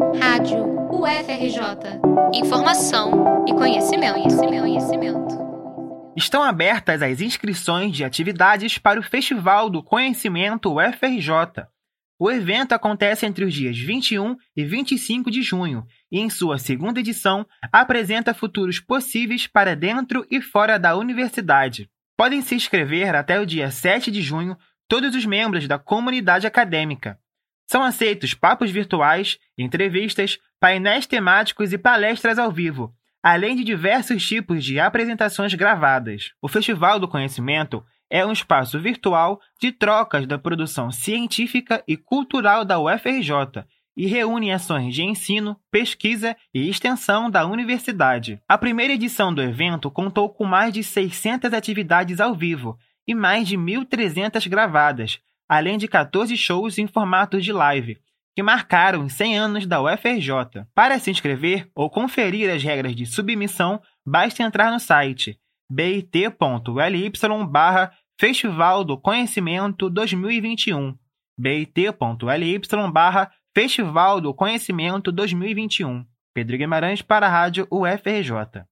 Rádio UFRJ. Informação e conhecimento, conhecimento, conhecimento. Estão abertas as inscrições de atividades para o Festival do Conhecimento UFRJ. O evento acontece entre os dias 21 e 25 de junho e, em sua segunda edição, apresenta futuros possíveis para dentro e fora da universidade. Podem se inscrever até o dia 7 de junho todos os membros da comunidade acadêmica. São aceitos papos virtuais, entrevistas, painéis temáticos e palestras ao vivo, além de diversos tipos de apresentações gravadas. O Festival do Conhecimento é um espaço virtual de trocas da produção científica e cultural da UFRJ e reúne ações de ensino, pesquisa e extensão da universidade. A primeira edição do evento contou com mais de 600 atividades ao vivo e mais de 1.300 gravadas, além de 14 shows em formato de live, que marcaram os 100 anos da UFRJ. Para se inscrever ou conferir as regras de submissão, basta entrar no site bit.ly barra Festival do Conhecimento 2021 bit.ly barra Festival do Conhecimento 2021 Pedro Guimarães para a Rádio UFRJ.